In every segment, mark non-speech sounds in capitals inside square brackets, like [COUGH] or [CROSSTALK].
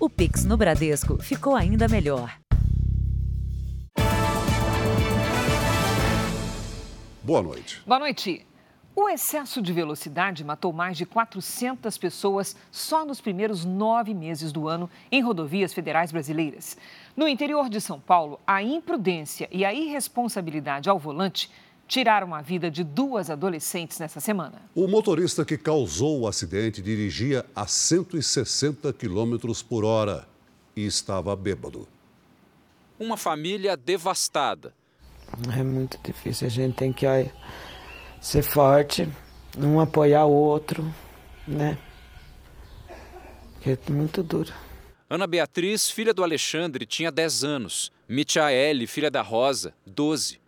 O Pix no Bradesco ficou ainda melhor. Boa noite. Boa noite. O excesso de velocidade matou mais de 400 pessoas só nos primeiros nove meses do ano em rodovias federais brasileiras. No interior de São Paulo, a imprudência e a irresponsabilidade ao volante tiraram a vida de duas adolescentes nessa semana. O motorista que causou o acidente dirigia a 160 km por hora e estava bêbado. Uma família devastada. É muito difícil, a gente tem que ser forte, um apoiar o outro, né? Porque é muito duro. Ana Beatriz, filha do Alexandre, tinha 10 anos. Michaele, filha da Rosa, 12.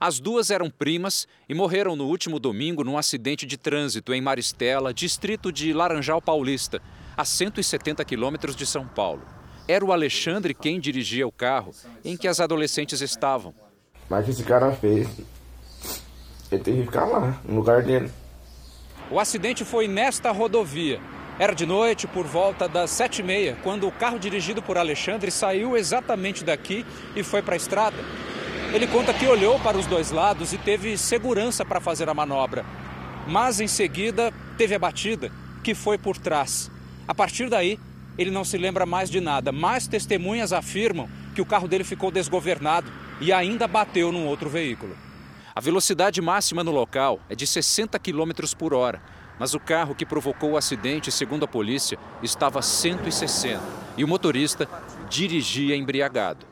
As duas eram primas e morreram no último domingo num acidente de trânsito em Maristela, distrito de Laranjal Paulista, a 170 quilômetros de São Paulo. Era o Alexandre quem dirigia o carro em que as adolescentes estavam. Mas esse cara fez ele tem que ficar lá, no lugar dele. O acidente foi nesta rodovia. Era de noite, por volta das sete e meia, quando o carro dirigido por Alexandre saiu exatamente daqui e foi para a estrada. Ele conta que olhou para os dois lados e teve segurança para fazer a manobra. Mas em seguida teve a batida, que foi por trás. A partir daí, ele não se lembra mais de nada, mas testemunhas afirmam que o carro dele ficou desgovernado e ainda bateu num outro veículo. A velocidade máxima no local é de 60 km por hora, mas o carro que provocou o acidente, segundo a polícia, estava a 160 e o motorista dirigia embriagado.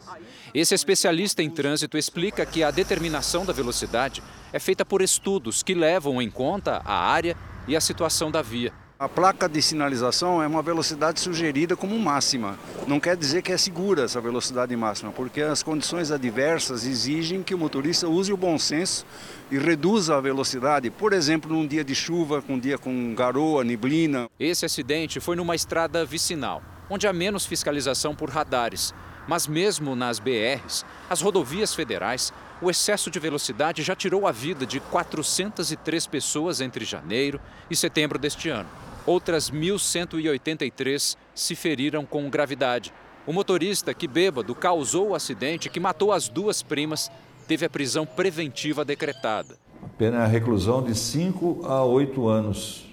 Esse especialista em trânsito explica que a determinação da velocidade é feita por estudos que levam em conta a área e a situação da via. A placa de sinalização é uma velocidade sugerida como máxima. Não quer dizer que é segura essa velocidade máxima, porque as condições adversas exigem que o motorista use o bom senso e reduza a velocidade. Por exemplo, num dia de chuva, com um dia com garoa, neblina. Esse acidente foi numa estrada vicinal, onde há menos fiscalização por radares. Mas mesmo nas BRs, as rodovias federais, o excesso de velocidade já tirou a vida de 403 pessoas entre janeiro e setembro deste ano. Outras 1.183 se feriram com gravidade. O motorista que bêbado causou o acidente que matou as duas primas teve a prisão preventiva decretada. A pena é a reclusão de 5 a 8 anos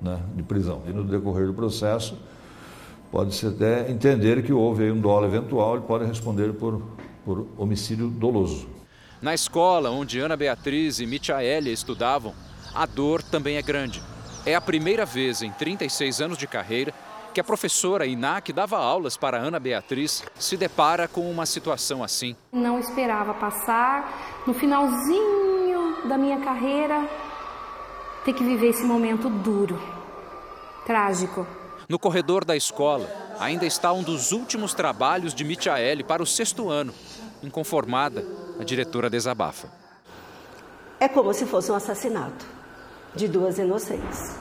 né, de prisão. E no decorrer do processo, pode-se até entender que houve um dolo eventual, ele pode responder por, por homicídio doloso. Na escola onde Ana Beatriz e Michaelia estudavam, a dor também é grande. É a primeira vez em 36 anos de carreira que a professora Iná, que dava aulas para Ana Beatriz, se depara com uma situação assim. Não esperava passar, no finalzinho da minha carreira, ter que viver esse momento duro, trágico. No corredor da escola, ainda está um dos últimos trabalhos de Michaele para o sexto ano. Inconformada, a diretora desabafa. É como se fosse um assassinato de duas inocentes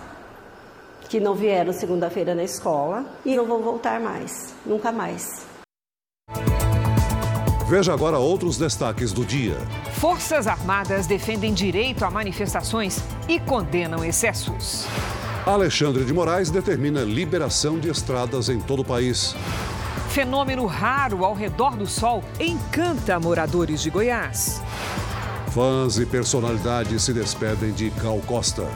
que não vieram segunda-feira na escola e não vão voltar mais, nunca mais. Veja agora outros destaques do dia. Forças Armadas defendem direito a manifestações e condenam excessos. Alexandre de Moraes determina liberação de estradas em todo o país. Fenômeno raro ao redor do Sol encanta moradores de Goiás. Fãs e personalidades se despedem de Gal Costa.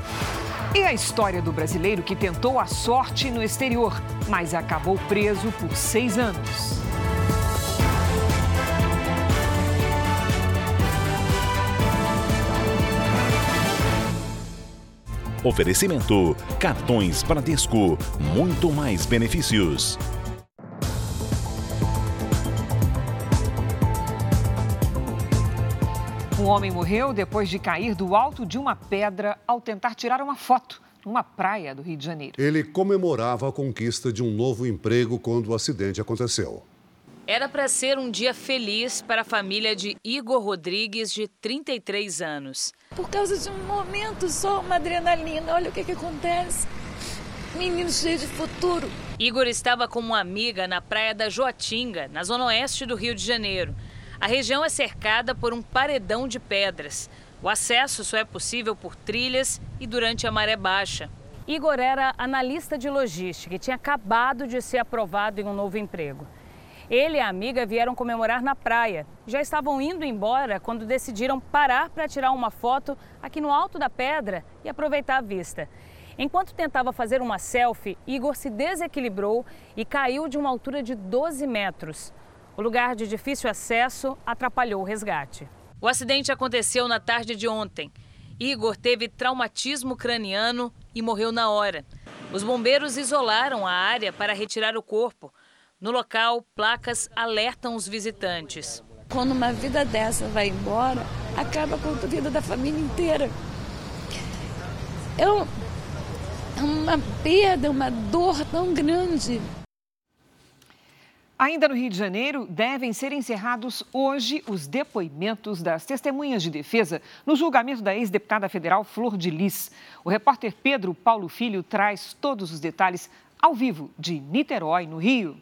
E a história do brasileiro que tentou a sorte no exterior, mas acabou preso por seis anos. Oferecimento: cartões Bradesco, muito mais benefícios. Um homem morreu depois de cair do alto de uma pedra ao tentar tirar uma foto numa praia do Rio de Janeiro. Ele comemorava a conquista de um novo emprego quando o acidente aconteceu. Era para ser um dia feliz para a família de Igor Rodrigues, de 33 anos. Por causa de um momento só, uma adrenalina, olha o que, que acontece. Menino cheio de futuro. Igor estava com uma amiga na praia da Joatinga, na zona oeste do Rio de Janeiro. A região é cercada por um paredão de pedras. O acesso só é possível por trilhas e durante a maré baixa. Igor era analista de logística e tinha acabado de ser aprovado em um novo emprego. Ele e a amiga vieram comemorar na praia. Já estavam indo embora quando decidiram parar para tirar uma foto aqui no alto da pedra e aproveitar a vista. Enquanto tentava fazer uma selfie, Igor se desequilibrou e caiu de uma altura de 12 metros. O lugar de difícil acesso atrapalhou o resgate. O acidente aconteceu na tarde de ontem. Igor teve traumatismo craniano e morreu na hora. Os bombeiros isolaram a área para retirar o corpo. No local, placas alertam os visitantes. Quando uma vida dessa vai embora, acaba com a vida da família inteira. É uma perda, uma dor tão grande. Ainda no Rio de Janeiro, devem ser encerrados hoje os depoimentos das testemunhas de defesa no julgamento da ex-deputada federal Flor de Lis. O repórter Pedro Paulo Filho traz todos os detalhes ao vivo de Niterói, no Rio.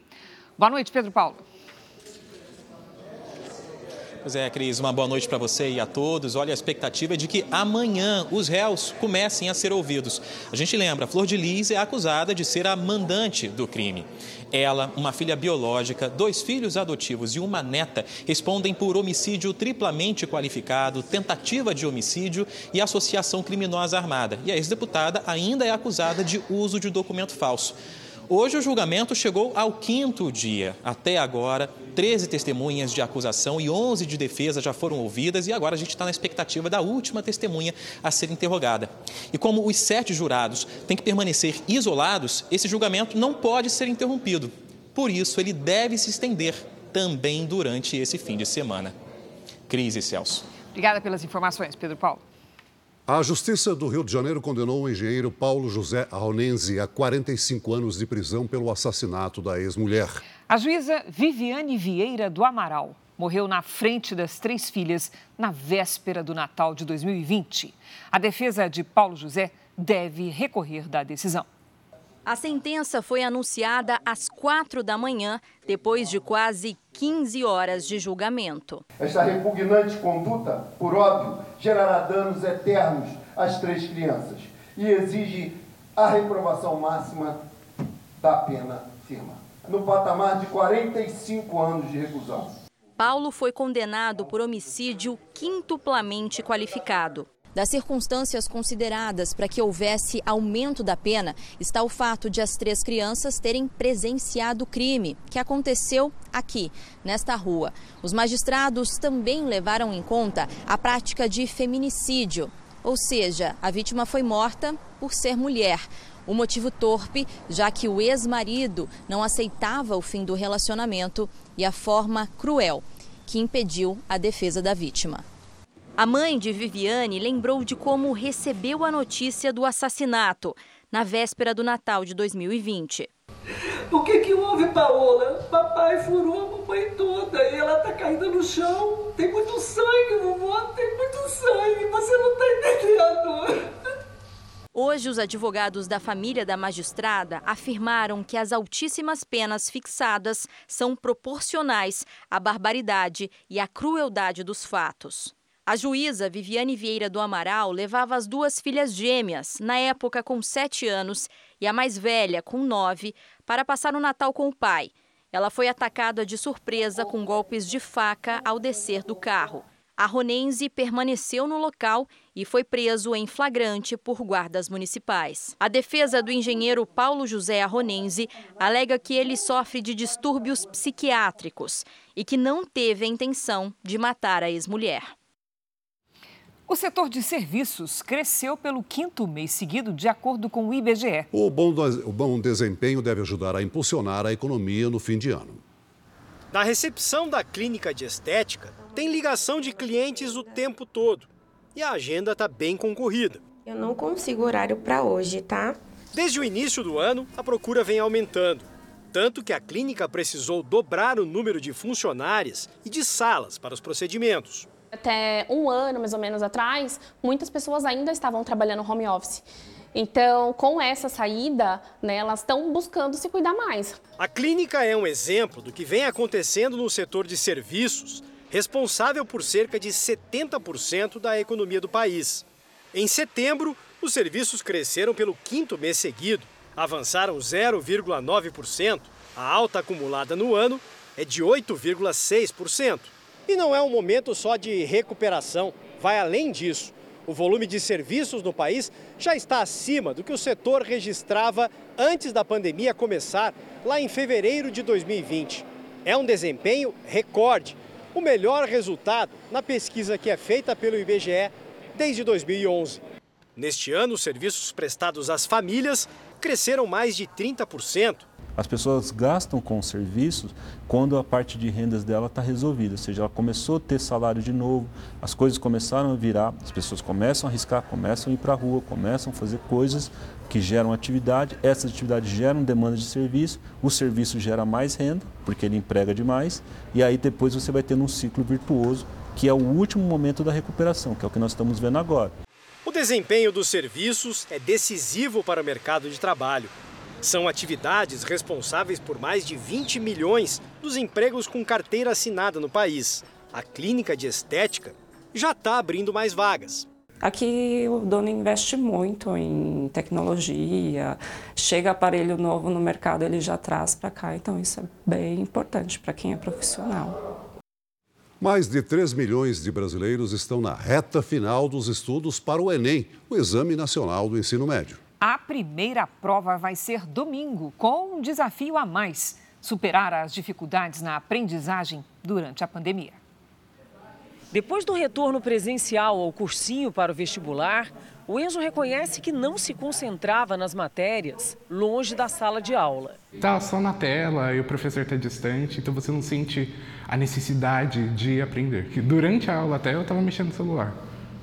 Boa noite, Pedro Paulo. Pois é, Cris, uma boa noite para você e a todos. Olha, a expectativa é de que amanhã os réus comecem a ser ouvidos. A gente lembra, Flor de Lis é acusada de ser a mandante do crime. Ela, uma filha biológica, dois filhos adotivos e uma neta respondem por homicídio triplamente qualificado, tentativa de homicídio e associação criminosa armada. E a ex-deputada ainda é acusada de uso de documento falso. Hoje o julgamento chegou ao quinto dia. Até agora, 13 testemunhas de acusação e 11 de defesa já foram ouvidas e agora a gente está na expectativa da última testemunha a ser interrogada. E como os sete jurados têm que permanecer isolados, esse julgamento não pode ser interrompido. Por isso, ele deve se estender também durante esse fim de semana. Crise, Celso. Obrigada pelas informações, Pedro Paulo. A Justiça do Rio de Janeiro condenou o engenheiro Paulo José Arronense a 45 anos de prisão pelo assassinato da ex-mulher. A juíza Viviane Vieira do Amaral morreu na frente das três filhas na véspera do Natal de 2020. A defesa de Paulo José deve recorrer da decisão. A sentença foi anunciada às quatro da manhã, depois de quase 15 horas de julgamento. Esta repugnante conduta, por óbvio, gerará danos eternos às três crianças e exige a reprovação máxima da pena firma, no patamar de 45 anos de reclusão. Paulo foi condenado por homicídio quintuplamente qualificado. Das circunstâncias consideradas para que houvesse aumento da pena, está o fato de as três crianças terem presenciado o crime, que aconteceu aqui, nesta rua. Os magistrados também levaram em conta a prática de feminicídio, ou seja, a vítima foi morta por ser mulher. O motivo torpe, já que o ex-marido não aceitava o fim do relacionamento e a forma cruel que impediu a defesa da vítima. A mãe de Viviane lembrou de como recebeu a notícia do assassinato na véspera do Natal de 2020. O que que houve, Paola? Papai furou a mamãe toda e ela tá caída no chão. Tem muito sangue, vovó, tem muito sangue. Você não tá entendendo. Hoje, os advogados da família da magistrada afirmaram que as altíssimas penas fixadas são proporcionais à barbaridade e à crueldade dos fatos. A juíza Viviane Vieira do Amaral levava as duas filhas gêmeas, na época com sete anos, e a mais velha, com nove, para passar o Natal com o pai. Ela foi atacada de surpresa com golpes de faca ao descer do carro. A Ronense permaneceu no local e foi preso em flagrante por guardas municipais. A defesa do engenheiro Paulo José Arronense alega que ele sofre de distúrbios psiquiátricos e que não teve a intenção de matar a ex-mulher. O setor de serviços cresceu pelo quinto mês seguido, de acordo com o IBGE. O bom, o bom desempenho deve ajudar a impulsionar a economia no fim de ano. Na recepção da clínica de estética, tem ligação de clientes o tempo todo. E a agenda está bem concorrida. Eu não consigo horário para hoje, tá? Desde o início do ano, a procura vem aumentando. Tanto que a clínica precisou dobrar o número de funcionárias e de salas para os procedimentos. Até um ano, mais ou menos, atrás, muitas pessoas ainda estavam trabalhando home office. Então, com essa saída, né, elas estão buscando se cuidar mais. A clínica é um exemplo do que vem acontecendo no setor de serviços, responsável por cerca de 70% da economia do país. Em setembro, Os serviços cresceram pelo quinto mês seguido, avançaram 0,9%. A alta acumulada no ano é de 8,6%. E não é um momento só de recuperação, vai além disso. O volume de serviços no país já está acima do que o setor registrava antes da pandemia começar, lá em fevereiro de 2020. É um desempenho recorde, o melhor resultado na pesquisa que é feita pelo IBGE desde 2011. Neste ano, os serviços prestados às famílias cresceram mais de 30%. As pessoas gastam com serviços quando a parte de rendas dela está resolvida, ou seja, ela começou a ter salário de novo, as coisas começaram a virar, as pessoas começam a arriscar, começam a ir para a rua, começam a fazer coisas que geram atividade, essas atividades geram demanda de serviço, o serviço gera mais renda, porque ele emprega demais, e aí depois você vai tendo um ciclo virtuoso, que é o último momento da recuperação, que é o que nós estamos vendo agora. O desempenho dos serviços é decisivo para o mercado de trabalho. São atividades responsáveis por mais de 20 milhões dos empregos com carteira assinada no país. A clínica de estética já está abrindo mais vagas. Aqui o dono investe muito em tecnologia, chega aparelho novo no mercado, ele já traz para cá, então isso é bem importante para quem é profissional. Mais de 3 milhões de brasileiros estão na reta final dos estudos para o Enem, o Exame Nacional do Ensino Médio. A primeira prova vai ser domingo, com um desafio a mais: superar as dificuldades na aprendizagem durante a pandemia. Depois do retorno presencial ao cursinho para o vestibular, o Enzo reconhece que não se concentrava nas matérias longe da sala de aula. Tá só na tela e o professor está distante, então você não sente a necessidade de aprender. Que durante a aula até eu estava mexendo no celular,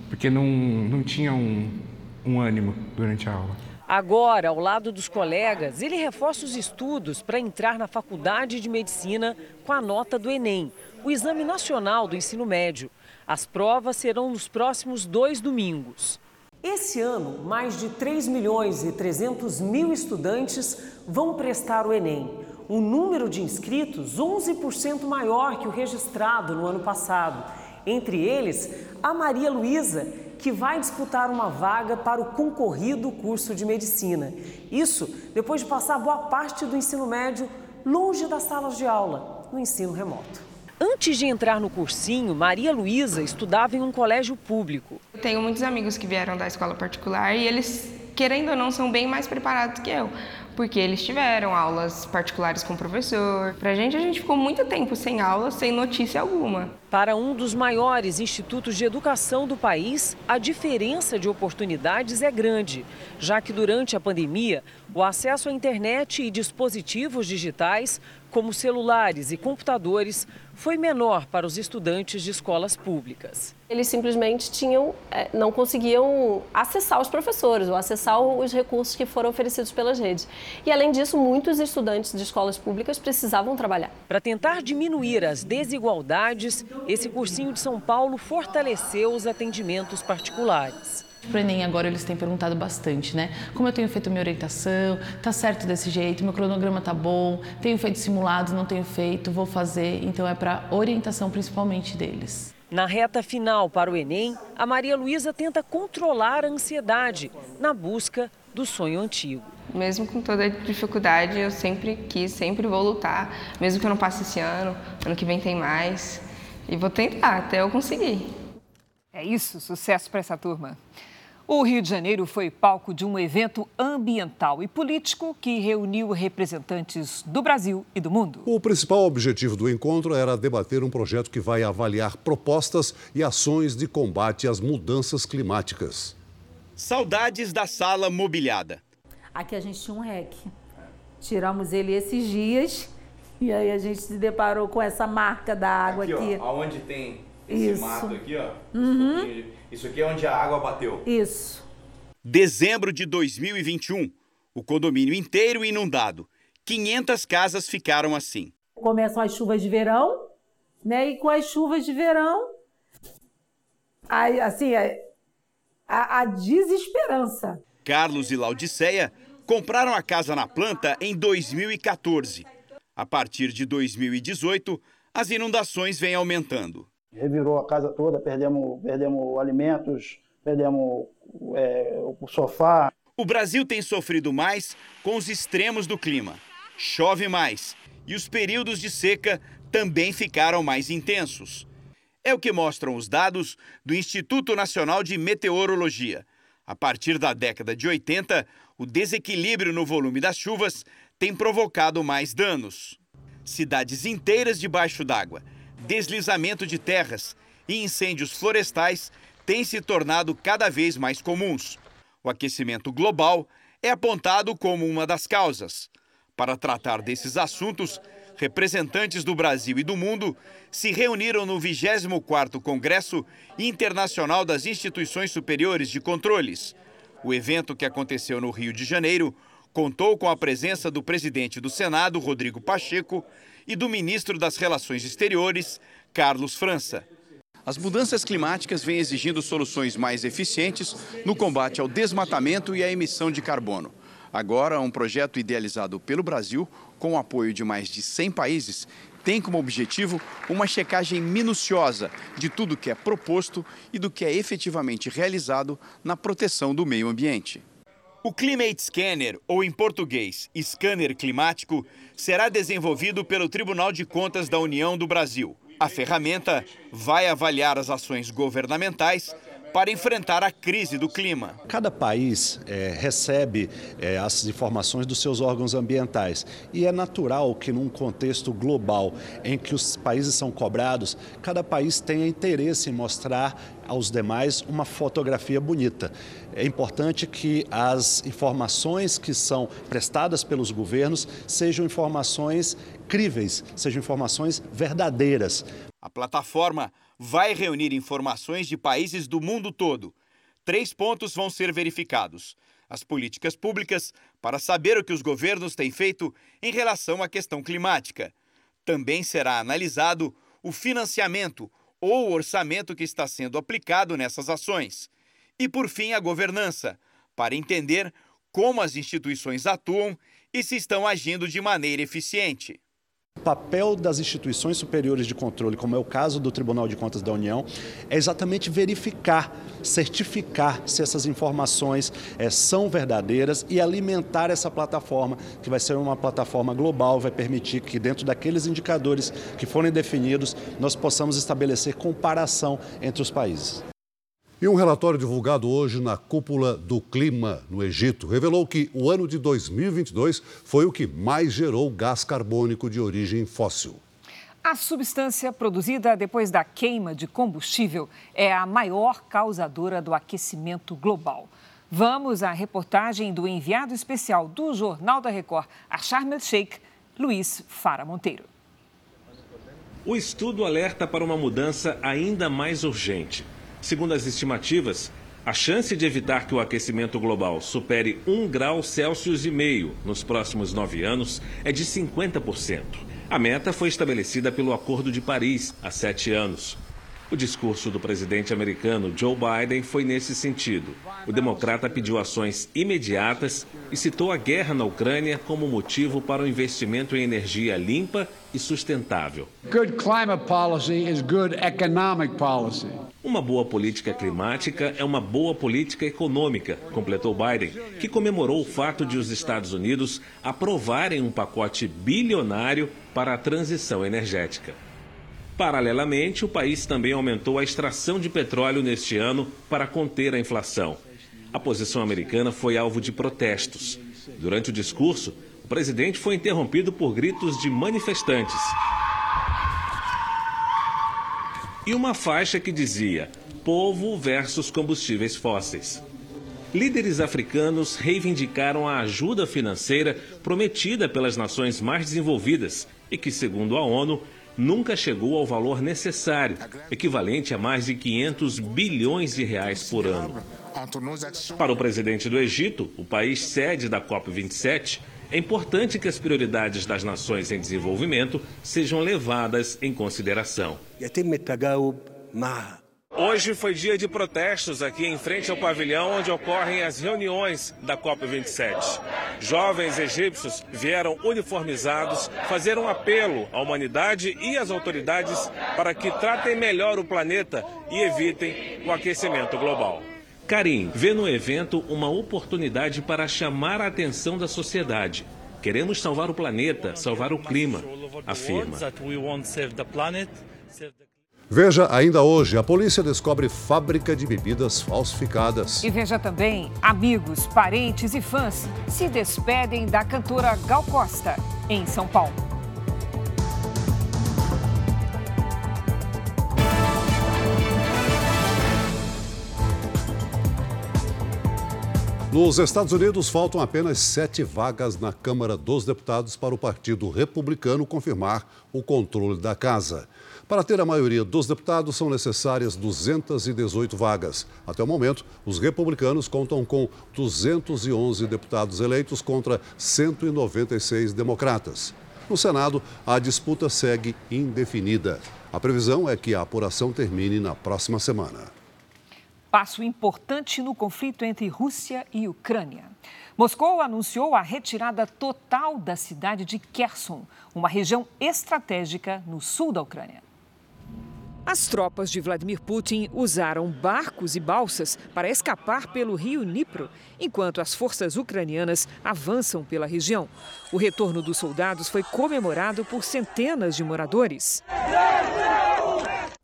porque não, não tinha um, um ânimo durante a aula. Agora, ao lado dos colegas, ele reforça os estudos para entrar na faculdade de medicina com a nota do Enem, o Exame Nacional do Ensino Médio. As provas serão nos próximos dois domingos. Esse ano, mais de 3 milhões e 300 mil estudantes vão prestar o Enem. Um número de inscritos 11% maior que o registrado no ano passado. Entre eles, a Maria Luísa, que vai disputar uma vaga para o concorrido curso de medicina. Isso depois de passar boa parte do ensino médio longe das salas de aula, no ensino remoto. Antes de entrar no cursinho, Maria Luísa estudava em um colégio público. Eu tenho muitos amigos que vieram da escola particular e eles, querendo ou não, são bem mais preparados que eu, porque eles tiveram aulas particulares com o professor. Pra gente, a gente ficou muito tempo sem aula, sem notícia alguma. Para um dos maiores institutos de educação do país, a diferença de oportunidades é grande, já que durante a pandemia, o acesso à internet e dispositivos digitais, como celulares e computadores, foi menor para os estudantes de escolas públicas. Eles simplesmente tinham, é, não conseguiam acessar os professores ou acessar os recursos que foram oferecidos pelas redes. E além disso, muitos estudantes de escolas públicas precisavam trabalhar. Para tentar diminuir as desigualdades, esse cursinho de São Paulo fortaleceu os atendimentos particulares. Para o Enem agora eles têm perguntado bastante, né? Como eu tenho feito minha orientação, tá certo desse jeito, meu cronograma tá bom, tenho feito simulados, não tenho feito, vou fazer. Então é para orientação principalmente deles. Na reta final para o Enem, a Maria Luísa tenta controlar a ansiedade na busca do sonho antigo. Mesmo com toda a dificuldade, eu sempre quis, sempre vou lutar, mesmo que eu não passe esse ano, ano que vem tem mais. E vou tentar até eu conseguir. É isso, sucesso para essa turma. O Rio de Janeiro foi palco de um evento ambiental e político que reuniu representantes do Brasil e do mundo. O principal objetivo do encontro era debater um projeto que vai avaliar propostas e ações de combate às mudanças climáticas. Saudades da sala mobiliada. Aqui a gente tinha um REC. Tiramos ele esses dias e aí a gente se deparou com essa marca da água aqui. aqui. Ó, onde tem esse Isso. mato aqui, ó. Uhum. Isso aqui é onde a água bateu. Isso. Dezembro de 2021. O condomínio inteiro inundado. 500 casas ficaram assim. Começam as chuvas de verão, né? E com as chuvas de verão, aí, assim, a, a desesperança. Carlos e Laudiceia compraram a casa na planta em 2014. A partir de 2018, as inundações vêm aumentando. Revirou a casa toda, perdemos, perdemos alimentos, perdemos é, o sofá. O Brasil tem sofrido mais com os extremos do clima. Chove mais e os períodos de seca também ficaram mais intensos. É o que mostram os dados do Instituto Nacional de Meteorologia. A partir da década de 80, o desequilíbrio no volume das chuvas tem provocado mais danos. Cidades inteiras debaixo d'água, deslizamento de terras e incêndios florestais têm se tornado cada vez mais comuns. O aquecimento global é apontado como uma das causas. Para tratar desses assuntos, representantes do Brasil e do mundo se reuniram no 24º Congresso Internacional das Instituições Superiores de Controles. O evento que aconteceu no Rio de Janeiro contou com a presença do presidente do Senado, Rodrigo Pacheco, e do ministro das Relações Exteriores, Carlos França. As mudanças climáticas vêm exigindo soluções mais eficientes no combate ao desmatamento e à emissão de carbono. Agora, um projeto idealizado pelo Brasil, com o apoio de mais de 100 países, tem como objetivo uma checagem minuciosa de tudo que é proposto e do que é efetivamente realizado na proteção do meio ambiente. O Climate Scanner, ou em português, scanner climático, será desenvolvido pelo Tribunal de Contas da União do Brasil. A ferramenta vai avaliar as ações governamentais para enfrentar a crise do clima. Cada país é, recebe é, as informações dos seus órgãos ambientais e é natural que, num contexto global em que os países são cobrados, cada país tenha interesse em mostrar aos demais uma fotografia bonita. É importante que as informações que são prestadas pelos governos sejam informações críveis, sejam informações verdadeiras. A plataforma vai reunir informações de países do mundo todo. Três pontos vão ser verificados: as políticas públicas, para saber o que os governos têm feito em relação à questão climática. Também será analisado o financiamento ou o orçamento que está sendo aplicado nessas ações. E, por fim, a governança, para entender como as instituições atuam e se estão agindo de maneira eficiente. O papel das instituições superiores de controle, como é o caso do Tribunal de Contas da União, é exatamente verificar, certificar se essas informações é, são verdadeiras e alimentar essa plataforma, que vai ser uma plataforma global, vai permitir que, dentro daqueles indicadores que forem definidos, nós possamos estabelecer comparação entre os países. E um relatório divulgado hoje na cúpula do clima no Egito revelou que o ano de 2022 foi o que mais gerou gás carbônico de origem fóssil. A substância produzida depois da queima de combustível é a maior causadora do aquecimento global. Vamos à reportagem do enviado especial do Jornal da Record a Sharm el-Sheikh, Luiz Fara Monteiro. O estudo alerta para uma mudança ainda mais urgente Segundo as estimativas, a chance de evitar que o aquecimento global supere 1 grau Celsius e meio nos próximos nove anos é de 50%. A meta foi estabelecida pelo Acordo de Paris há sete anos. O discurso do presidente americano Joe Biden foi nesse sentido. O democrata pediu ações imediatas e citou a guerra na Ucrânia como motivo para o investimento em energia limpa e sustentável. Good climate policy is good economic policy. Uma boa política climática é uma boa política econômica, completou Biden, que comemorou o fato de os Estados Unidos aprovarem um pacote bilionário para a transição energética. Paralelamente, o país também aumentou a extração de petróleo neste ano para conter a inflação. A posição americana foi alvo de protestos. Durante o discurso, o presidente foi interrompido por gritos de manifestantes. E uma faixa que dizia: Povo versus combustíveis fósseis. Líderes africanos reivindicaram a ajuda financeira prometida pelas nações mais desenvolvidas e que, segundo a ONU, nunca chegou ao valor necessário, equivalente a mais de 500 bilhões de reais por ano. Para o presidente do Egito, o país sede da COP27, é importante que as prioridades das nações em desenvolvimento sejam levadas em consideração. Hoje foi dia de protestos aqui em frente ao pavilhão onde ocorrem as reuniões da COP27. Jovens egípcios vieram uniformizados fazer um apelo à humanidade e às autoridades para que tratem melhor o planeta e evitem o aquecimento global. Karim vê no evento uma oportunidade para chamar a atenção da sociedade. Queremos salvar o planeta, salvar o clima, afirma. Veja ainda hoje, a polícia descobre fábrica de bebidas falsificadas. E veja também, amigos, parentes e fãs se despedem da cantora Gal Costa, em São Paulo. Nos Estados Unidos, faltam apenas sete vagas na Câmara dos Deputados para o Partido Republicano confirmar o controle da casa. Para ter a maioria dos deputados, são necessárias 218 vagas. Até o momento, os republicanos contam com 211 deputados eleitos contra 196 democratas. No Senado, a disputa segue indefinida. A previsão é que a apuração termine na próxima semana passo importante no conflito entre Rússia e Ucrânia. Moscou anunciou a retirada total da cidade de Kherson, uma região estratégica no sul da Ucrânia. As tropas de Vladimir Putin usaram barcos e balsas para escapar pelo rio Dnipro, enquanto as forças ucranianas avançam pela região. O retorno dos soldados foi comemorado por centenas de moradores.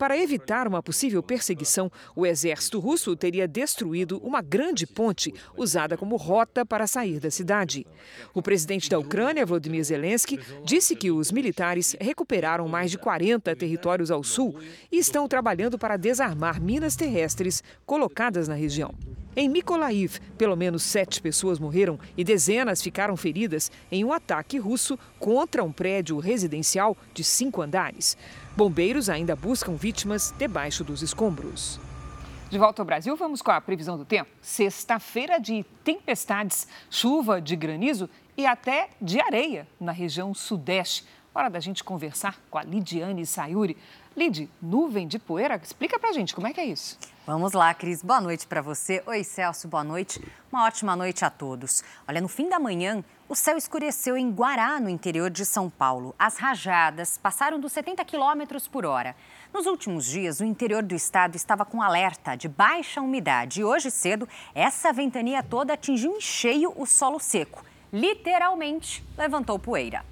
Para evitar uma possível perseguição, o exército russo teria destruído uma grande ponte usada como rota para sair da cidade. O presidente da Ucrânia, Volodymyr Zelensky, disse que os militares recuperaram mais de 40 territórios ao sul e estão trabalhando para desarmar minas terrestres colocadas na região. Em Mykolaiv, pelo menos sete pessoas morreram e dezenas ficaram feridas em um ataque russo contra um prédio residencial de cinco andares. Bombeiros ainda buscam vítimas debaixo dos escombros. De volta ao Brasil, vamos com a previsão do tempo. Sexta-feira de tempestades, chuva de granizo e até de areia na região sudeste. Hora da gente conversar com a Lidiane Sayuri. Lid, nuvem de poeira, explica pra gente como é que é isso. Vamos lá, Cris. Boa noite para você. Oi, Celso, boa noite. Uma ótima noite a todos. Olha, no fim da manhã, o céu escureceu em Guará, no interior de São Paulo. As rajadas passaram dos 70 quilômetros por hora. Nos últimos dias, o interior do estado estava com alerta de baixa umidade. E hoje cedo, essa ventania toda atingiu em cheio o solo seco. Literalmente levantou poeira.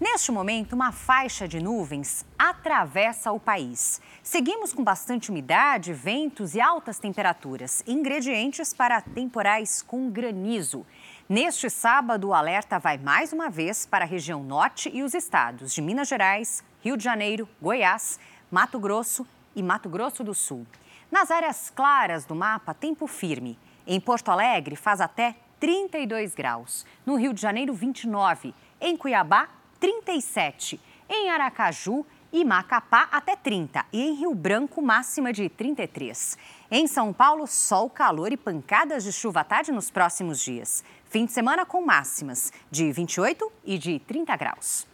Neste momento, uma faixa de nuvens atravessa o país. Seguimos com bastante umidade, ventos e altas temperaturas, ingredientes para temporais com granizo. Neste sábado, o alerta vai mais uma vez para a região norte e os estados de Minas Gerais, Rio de Janeiro, Goiás, Mato Grosso e Mato Grosso do Sul. Nas áreas claras do mapa, tempo firme. Em Porto Alegre, faz até 32 graus. No Rio de Janeiro, 29. Em Cuiabá, 37. Em Aracaju e Macapá, até 30. E em Rio Branco, máxima de 33. Em São Paulo, sol, calor e pancadas de chuva à tarde nos próximos dias. Fim de semana com máximas de 28 e de 30 graus.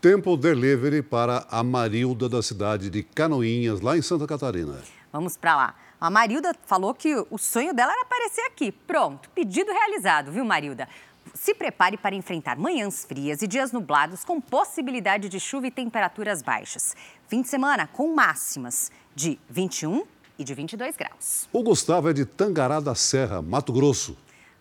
Tempo delivery para a Marilda da cidade de Canoinhas, lá em Santa Catarina. Vamos para lá. A Marilda falou que o sonho dela era aparecer aqui. Pronto, pedido realizado, viu, Marilda? Se prepare para enfrentar manhãs frias e dias nublados com possibilidade de chuva e temperaturas baixas. Fim de semana com máximas de 21 e de 22 graus. O Gustavo é de Tangará da Serra, Mato Grosso.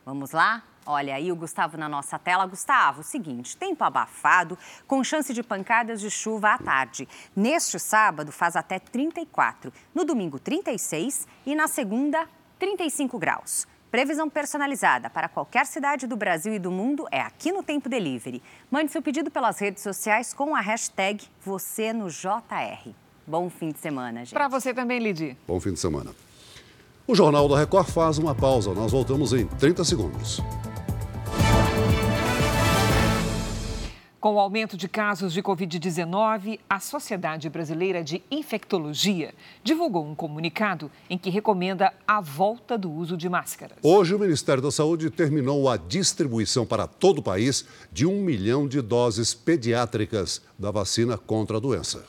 Vamos lá? Olha aí o Gustavo na nossa tela. Gustavo, seguinte, tempo abafado, com chance de pancadas de chuva à tarde. Neste sábado faz até 34, no domingo 36 e na segunda 35 graus. Previsão personalizada para qualquer cidade do Brasil e do mundo é aqui no Tempo Delivery. Mande seu pedido pelas redes sociais com a hashtag você no JR. Bom fim de semana, gente. Para você também, Lidi. Bom fim de semana. O Jornal da Record faz uma pausa. Nós voltamos em 30 segundos. Com o aumento de casos de Covid-19, a Sociedade Brasileira de Infectologia divulgou um comunicado em que recomenda a volta do uso de máscaras. Hoje, o Ministério da Saúde terminou a distribuição para todo o país de um milhão de doses pediátricas da vacina contra a doença.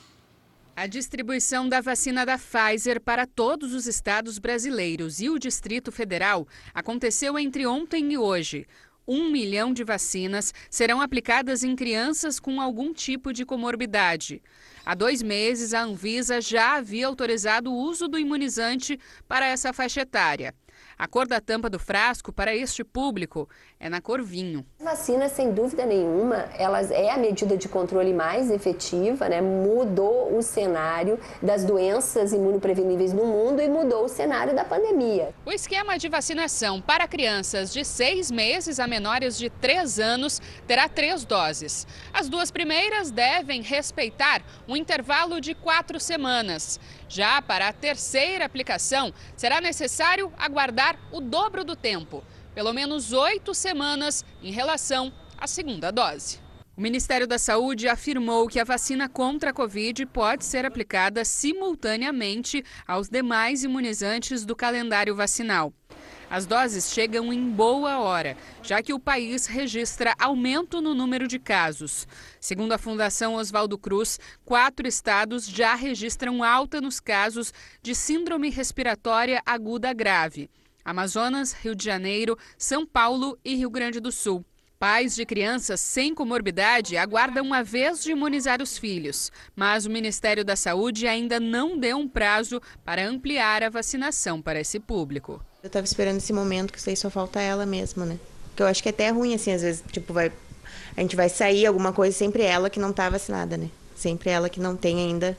A distribuição da vacina da Pfizer para todos os estados brasileiros e o Distrito Federal aconteceu entre ontem e hoje um milhão de vacinas serão aplicadas em crianças com algum tipo de comorbidade. Há dois meses, a Anvisa já havia autorizado o uso do imunizante para essa faixa etária. A cor da tampa do frasco para este público é na cor vinho. Vacina, sem dúvida nenhuma, elas é a medida de controle mais efetiva, né? Mudou o cenário das doenças imunopreveníveis no mundo e mudou o cenário da pandemia. O esquema de vacinação para crianças de seis meses a menores de três anos terá três doses. As duas primeiras devem respeitar um intervalo de quatro semanas. Já para a terceira aplicação, será necessário aguardar o dobro do tempo, pelo menos oito semanas, em relação à segunda dose. O Ministério da Saúde afirmou que a vacina contra a Covid pode ser aplicada simultaneamente aos demais imunizantes do calendário vacinal. As doses chegam em boa hora, já que o país registra aumento no número de casos. Segundo a Fundação Oswaldo Cruz, quatro estados já registram alta nos casos de síndrome respiratória aguda grave: Amazonas, Rio de Janeiro, São Paulo e Rio Grande do Sul. Pais de crianças sem comorbidade aguardam uma vez de imunizar os filhos, mas o Ministério da Saúde ainda não deu um prazo para ampliar a vacinação para esse público. Eu tava esperando esse momento que isso aí só falta ela mesmo, né? Porque eu acho que é até ruim, assim, às vezes, tipo, vai. A gente vai sair alguma coisa, sempre ela que não tá vacinada, né? Sempre ela que não tem ainda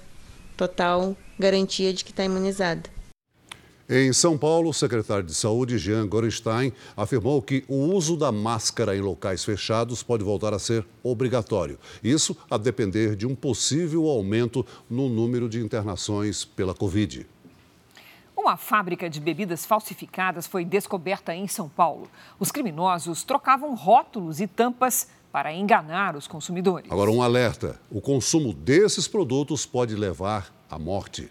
total garantia de que está imunizada. Em São Paulo, o secretário de Saúde, Jean Gorenstein, afirmou que o uso da máscara em locais fechados pode voltar a ser obrigatório. Isso a depender de um possível aumento no número de internações pela Covid. Uma fábrica de bebidas falsificadas foi descoberta em São Paulo. Os criminosos trocavam rótulos e tampas para enganar os consumidores. Agora, um alerta: o consumo desses produtos pode levar à morte.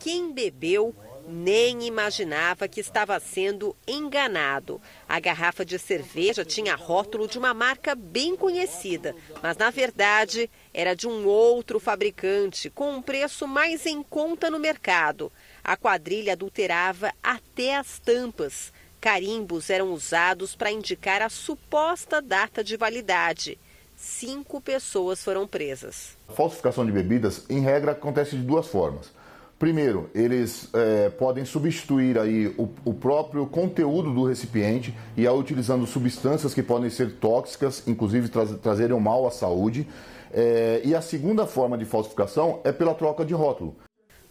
Quem bebeu nem imaginava que estava sendo enganado. A garrafa de cerveja tinha rótulo de uma marca bem conhecida, mas na verdade era de um outro fabricante, com um preço mais em conta no mercado. A quadrilha adulterava até as tampas. Carimbos eram usados para indicar a suposta data de validade. Cinco pessoas foram presas. A falsificação de bebidas, em regra, acontece de duas formas. Primeiro, eles é, podem substituir aí o, o, próprio conteúdo do recipiente e ao utilizando substâncias que podem ser tóxicas, inclusive tra trazerem mal à saúde. É, e a segunda forma de falsificação é pela troca de rótulo.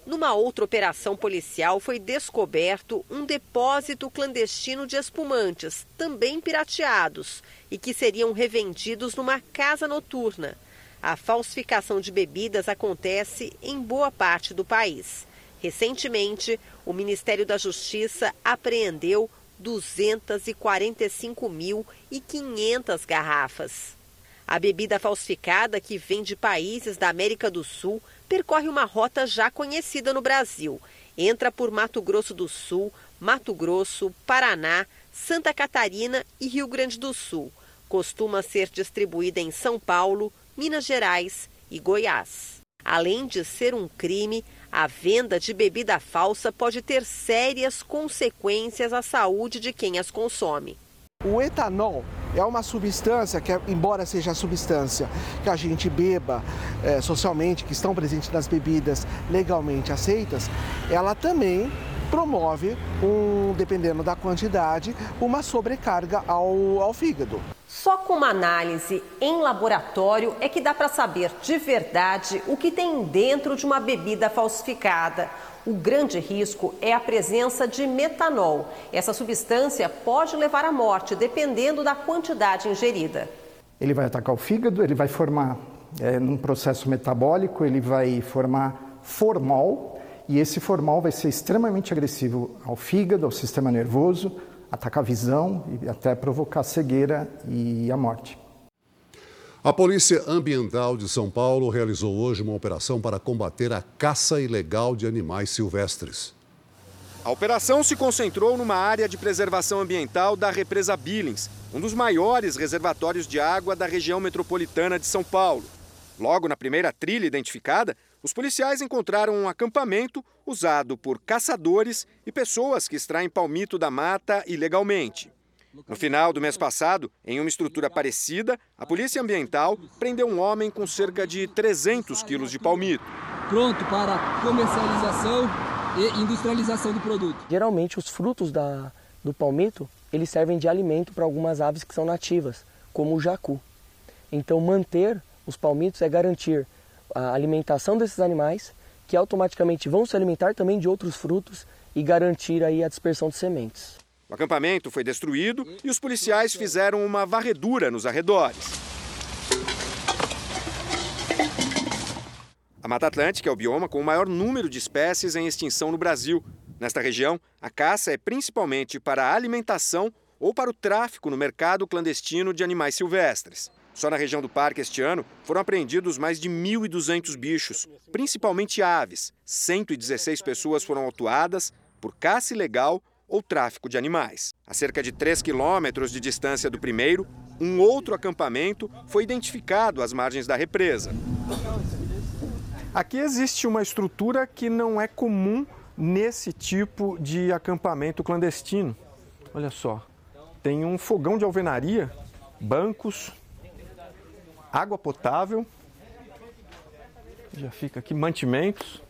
Numa outra operação policial foi descoberto um depósito clandestino de espumantes, também pirateados, e que seriam revendidos numa casa noturna. A falsificação de bebidas acontece em boa parte do país. Recentemente, o Ministério da Justiça apreendeu 245.500 garrafas. A bebida falsificada, que vem de países da América do Sul, percorre uma rota já conhecida no Brasil. Entra por Mato Grosso do Sul, Mato Grosso, Paraná, Santa Catarina e Rio Grande do Sul. Costuma ser distribuída em São Paulo, Minas Gerais e Goiás. Além de ser um crime, a venda de bebida falsa pode ter sérias consequências à saúde de quem as consome. O etanol é uma substância que, embora seja a substância que a gente beba é, socialmente, que estão presentes nas bebidas legalmente aceitas, ela também promove, um, dependendo da quantidade, uma sobrecarga ao, ao fígado. Só com uma análise em laboratório é que dá para saber de verdade o que tem dentro de uma bebida falsificada. O grande risco é a presença de metanol. Essa substância pode levar à morte, dependendo da quantidade ingerida. Ele vai atacar o fígado, ele vai formar, é, num processo metabólico, ele vai formar formol, e esse formol vai ser extremamente agressivo ao fígado, ao sistema nervoso, atacar a visão e até provocar cegueira e a morte. A Polícia Ambiental de São Paulo realizou hoje uma operação para combater a caça ilegal de animais silvestres. A operação se concentrou numa área de preservação ambiental da represa Billings, um dos maiores reservatórios de água da região metropolitana de São Paulo. Logo na primeira trilha identificada, os policiais encontraram um acampamento usado por caçadores e pessoas que extraem palmito da mata ilegalmente. No final do mês passado, em uma estrutura parecida, a Polícia Ambiental prendeu um homem com cerca de 300 quilos de palmito. Pronto para comercialização e industrialização do produto. Geralmente os frutos da, do palmito, eles servem de alimento para algumas aves que são nativas, como o jacu. Então manter os palmitos é garantir a alimentação desses animais, que automaticamente vão se alimentar também de outros frutos e garantir aí a dispersão de sementes. O acampamento foi destruído e os policiais fizeram uma varredura nos arredores. A Mata Atlântica é o bioma com o maior número de espécies em extinção no Brasil. Nesta região, a caça é principalmente para a alimentação ou para o tráfico no mercado clandestino de animais silvestres. Só na região do parque este ano foram apreendidos mais de 1.200 bichos, principalmente aves. 116 pessoas foram autuadas por caça ilegal ou tráfico de animais. A cerca de 3 quilômetros de distância do primeiro, um outro acampamento foi identificado às margens da represa. Aqui existe uma estrutura que não é comum nesse tipo de acampamento clandestino. Olha só, tem um fogão de alvenaria, bancos, água potável, já fica aqui mantimentos,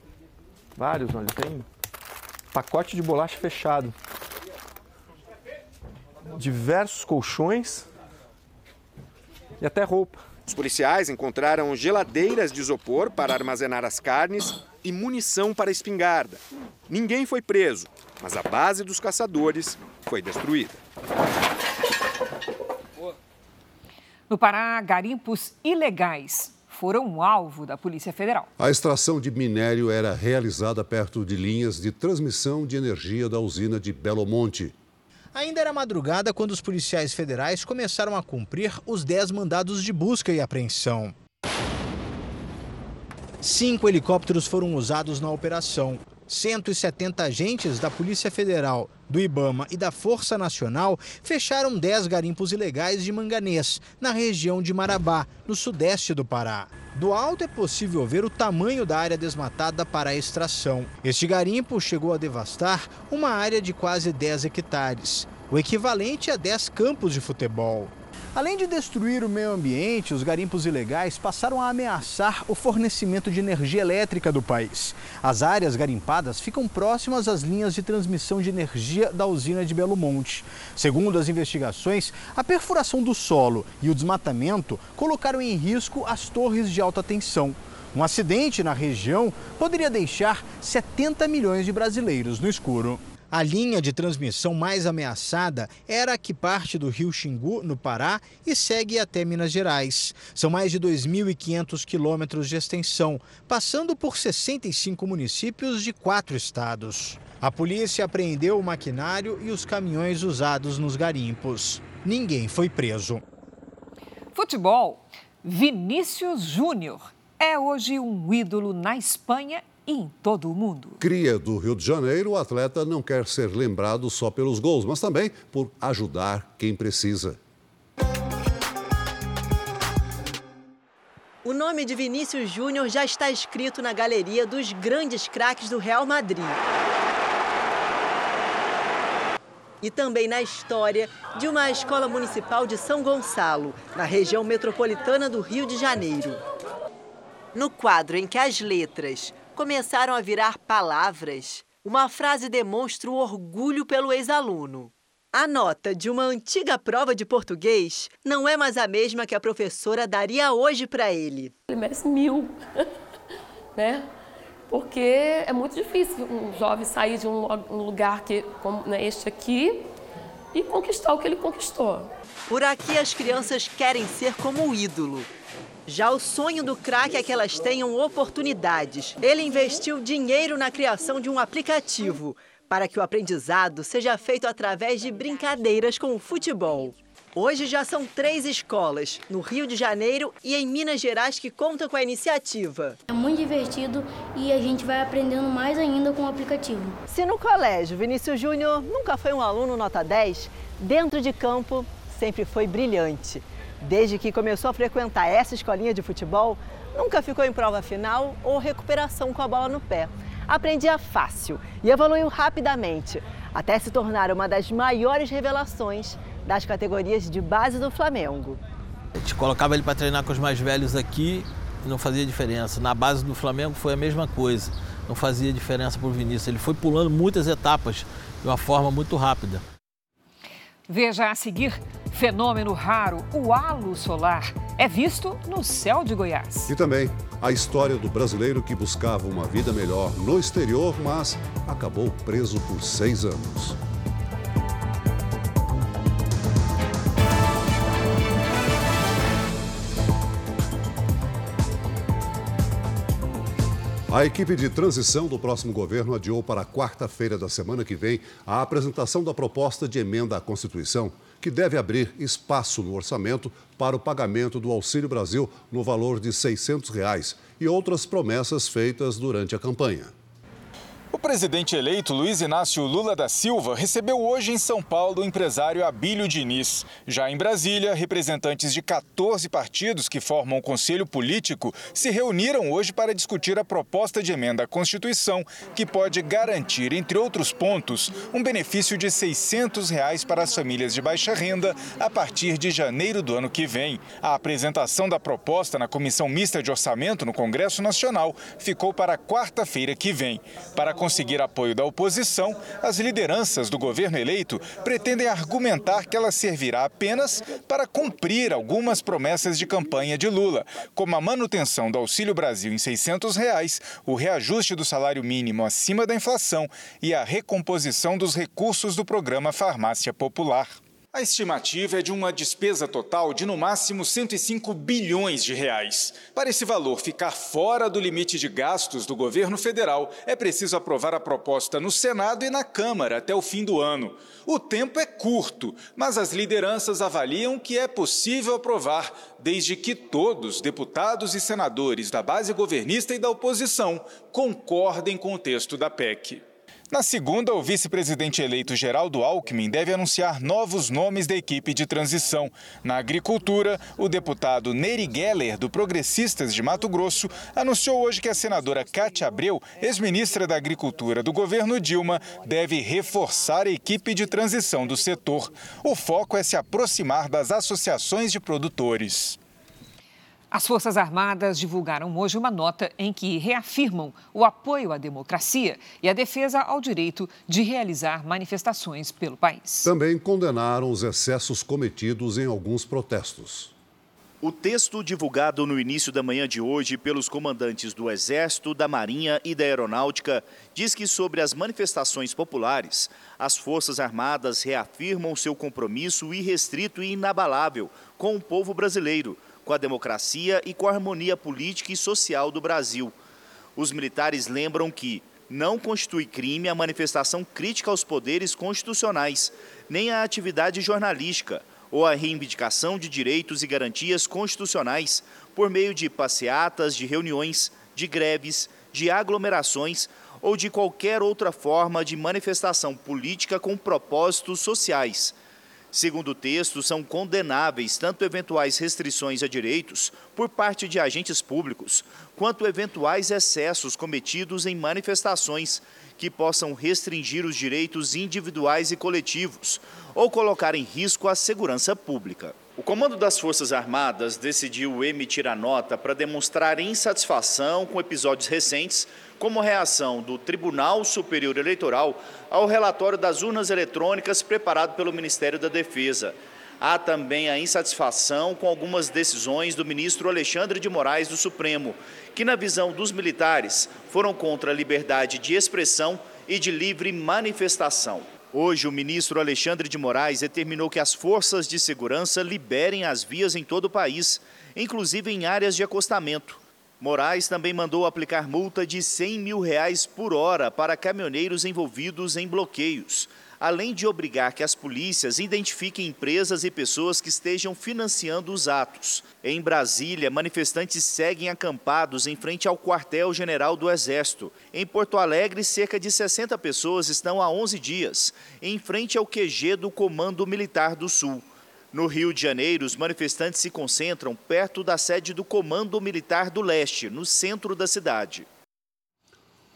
vários, olha, tem pacote de bolacha fechado, diversos colchões e até roupa. Os policiais encontraram geladeiras de isopor para armazenar as carnes e munição para espingarda. Ninguém foi preso, mas a base dos caçadores foi destruída. No Pará, garimpos ilegais foram um alvo da Polícia Federal. A extração de minério era realizada perto de linhas de transmissão de energia da usina de Belo Monte. Ainda era madrugada quando os policiais federais começaram a cumprir os 10 mandados de busca e apreensão. Cinco helicópteros foram usados na operação. 170 agentes da Polícia Federal, do Ibama e da Força Nacional fecharam 10 garimpos ilegais de manganês na região de Marabá, no sudeste do Pará. Do alto é possível ver o tamanho da área desmatada para a extração. Este garimpo chegou a devastar uma área de quase 10 hectares, o equivalente a 10 campos de futebol. Além de destruir o meio ambiente, os garimpos ilegais passaram a ameaçar o fornecimento de energia elétrica do país. As áreas garimpadas ficam próximas às linhas de transmissão de energia da usina de Belo Monte. Segundo as investigações, a perfuração do solo e o desmatamento colocaram em risco as torres de alta tensão. Um acidente na região poderia deixar 70 milhões de brasileiros no escuro. A linha de transmissão mais ameaçada era a que parte do rio Xingu, no Pará, e segue até Minas Gerais. São mais de 2.500 quilômetros de extensão, passando por 65 municípios de quatro estados. A polícia apreendeu o maquinário e os caminhões usados nos garimpos. Ninguém foi preso. Futebol. Vinícius Júnior é hoje um ídolo na Espanha em todo o mundo. Cria do Rio de Janeiro, o atleta não quer ser lembrado só pelos gols, mas também por ajudar quem precisa. O nome de Vinícius Júnior já está escrito na galeria dos grandes craques do Real Madrid. E também na história de uma escola municipal de São Gonçalo, na região metropolitana do Rio de Janeiro. No quadro em que as letras começaram a virar palavras, uma frase demonstra o orgulho pelo ex-aluno. A nota de uma antiga prova de português não é mais a mesma que a professora daria hoje para ele. Ele merece mil, [LAUGHS] né? Porque é muito difícil um jovem sair de um lugar que, como né, este aqui e conquistar o que ele conquistou. Por aqui as crianças querem ser como o ídolo. Já o sonho do craque é que elas tenham oportunidades. Ele investiu dinheiro na criação de um aplicativo para que o aprendizado seja feito através de brincadeiras com o futebol. Hoje já são três escolas, no Rio de Janeiro e em Minas Gerais, que contam com a iniciativa. É muito divertido e a gente vai aprendendo mais ainda com o aplicativo. Se no colégio Vinícius Júnior nunca foi um aluno nota 10, dentro de campo sempre foi brilhante. Desde que começou a frequentar essa escolinha de futebol, nunca ficou em prova final ou recuperação com a bola no pé. Aprendia fácil e evoluiu rapidamente, até se tornar uma das maiores revelações das categorias de base do Flamengo. A gente colocava ele para treinar com os mais velhos aqui e não fazia diferença. Na base do Flamengo foi a mesma coisa. não fazia diferença para o Vinícius. Ele foi pulando muitas etapas de uma forma muito rápida. Veja a seguir: fenômeno raro, o halo solar, é visto no céu de Goiás. E também a história do brasileiro que buscava uma vida melhor no exterior, mas acabou preso por seis anos. A equipe de transição do próximo governo adiou para quarta-feira da semana que vem a apresentação da proposta de emenda à Constituição, que deve abrir espaço no orçamento para o pagamento do Auxílio Brasil no valor de 600 reais e outras promessas feitas durante a campanha. O presidente eleito Luiz Inácio Lula da Silva recebeu hoje em São Paulo o empresário Abílio Diniz. Já em Brasília, representantes de 14 partidos que formam o Conselho Político se reuniram hoje para discutir a proposta de emenda à Constituição que pode garantir, entre outros pontos, um benefício de 600 reais para as famílias de baixa renda a partir de janeiro do ano que vem. A apresentação da proposta na Comissão Mista de Orçamento no Congresso Nacional ficou para quarta-feira que vem. Para conseguir apoio da oposição, as lideranças do governo eleito pretendem argumentar que ela servirá apenas para cumprir algumas promessas de campanha de Lula, como a manutenção do Auxílio Brasil em 600 reais, o reajuste do salário mínimo acima da inflação e a recomposição dos recursos do programa Farmácia Popular. A estimativa é de uma despesa total de no máximo 105 bilhões de reais. Para esse valor ficar fora do limite de gastos do governo federal, é preciso aprovar a proposta no Senado e na Câmara até o fim do ano. O tempo é curto, mas as lideranças avaliam que é possível aprovar, desde que todos, deputados e senadores da base governista e da oposição, concordem com o texto da PEC. Na segunda, o vice-presidente eleito Geraldo Alckmin deve anunciar novos nomes da equipe de transição. Na agricultura, o deputado Neri Geller, do Progressistas de Mato Grosso, anunciou hoje que a senadora Cátia Abreu, ex-ministra da Agricultura do governo Dilma, deve reforçar a equipe de transição do setor. O foco é se aproximar das associações de produtores. As Forças Armadas divulgaram hoje uma nota em que reafirmam o apoio à democracia e a defesa ao direito de realizar manifestações pelo país. Também condenaram os excessos cometidos em alguns protestos. O texto divulgado no início da manhã de hoje pelos comandantes do Exército, da Marinha e da Aeronáutica diz que sobre as manifestações populares, as Forças Armadas reafirmam seu compromisso irrestrito e inabalável com o povo brasileiro com a democracia e com a harmonia política e social do Brasil. Os militares lembram que não constitui crime a manifestação crítica aos poderes constitucionais, nem a atividade jornalística ou a reivindicação de direitos e garantias constitucionais por meio de passeatas, de reuniões, de greves, de aglomerações ou de qualquer outra forma de manifestação política com propósitos sociais Segundo o texto, são condenáveis tanto eventuais restrições a direitos por parte de agentes públicos, quanto eventuais excessos cometidos em manifestações que possam restringir os direitos individuais e coletivos ou colocar em risco a segurança pública. O Comando das Forças Armadas decidiu emitir a nota para demonstrar insatisfação com episódios recentes como reação do Tribunal Superior Eleitoral ao relatório das urnas eletrônicas preparado pelo Ministério da Defesa. Há também a insatisfação com algumas decisões do ministro Alexandre de Moraes do Supremo, que, na visão dos militares, foram contra a liberdade de expressão e de livre manifestação. Hoje, o ministro Alexandre de Moraes determinou que as forças de segurança liberem as vias em todo o país, inclusive em áreas de acostamento. Moraes também mandou aplicar multa de 100 mil reais por hora para caminhoneiros envolvidos em bloqueios, além de obrigar que as polícias identifiquem empresas e pessoas que estejam financiando os atos. Em Brasília, manifestantes seguem acampados em frente ao quartel-general do Exército. Em Porto Alegre, cerca de 60 pessoas estão há 11 dias, em frente ao QG do Comando Militar do Sul. No Rio de Janeiro, os manifestantes se concentram perto da sede do Comando Militar do Leste, no centro da cidade.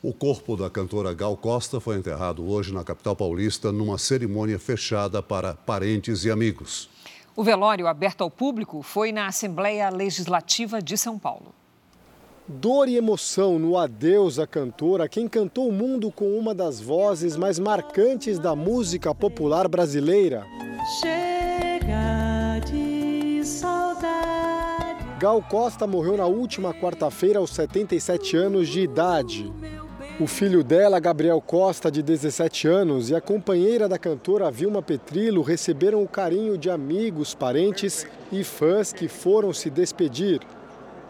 O corpo da cantora Gal Costa foi enterrado hoje na capital paulista numa cerimônia fechada para parentes e amigos. O velório aberto ao público foi na Assembleia Legislativa de São Paulo. Dor e emoção no adeus à cantora, quem cantou o mundo com uma das vozes mais marcantes da música popular brasileira. Chega de saudade. Gal Costa morreu na última quarta-feira aos 77 anos de idade. O filho dela, Gabriel Costa, de 17 anos, e a companheira da cantora Vilma Petrilo receberam o carinho de amigos, parentes e fãs que foram se despedir.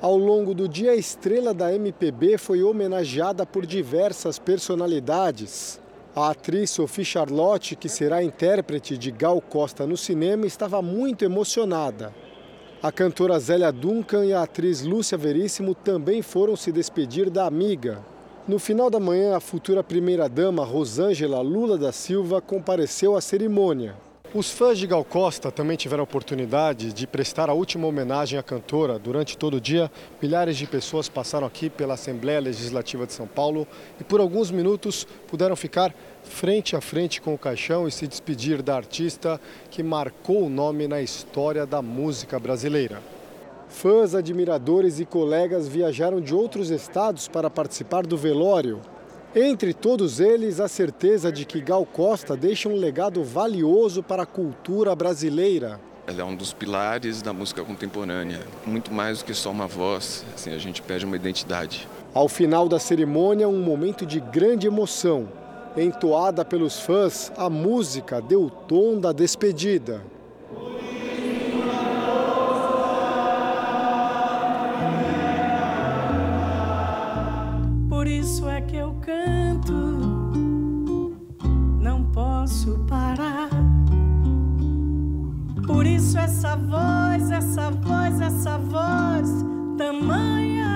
Ao longo do dia, a estrela da MPB foi homenageada por diversas personalidades. A atriz Sophie Charlotte, que será intérprete de Gal Costa no cinema, estava muito emocionada. A cantora Zélia Duncan e a atriz Lúcia Veríssimo também foram se despedir da amiga. No final da manhã, a futura primeira-dama Rosângela Lula da Silva compareceu à cerimônia. Os fãs de Gal Costa também tiveram a oportunidade de prestar a última homenagem à cantora. Durante todo o dia, milhares de pessoas passaram aqui pela Assembleia Legislativa de São Paulo e por alguns minutos puderam ficar frente a frente com o caixão e se despedir da artista que marcou o nome na história da música brasileira. Fãs, admiradores e colegas viajaram de outros estados para participar do velório. Entre todos eles, a certeza de que Gal Costa deixa um legado valioso para a cultura brasileira. Ela é um dos pilares da música contemporânea, muito mais do que só uma voz, assim, a gente pede uma identidade. Ao final da cerimônia, um momento de grande emoção. Entoada pelos fãs, a música deu o tom da despedida. Isso é que eu canto, não posso parar. Por isso essa voz, essa voz, essa voz tamanha.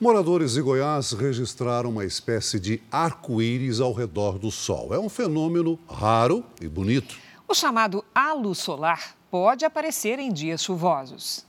Moradores de Goiás registraram uma espécie de arco-íris ao redor do Sol. É um fenômeno raro e bonito. O chamado halo solar pode aparecer em dias chuvosos.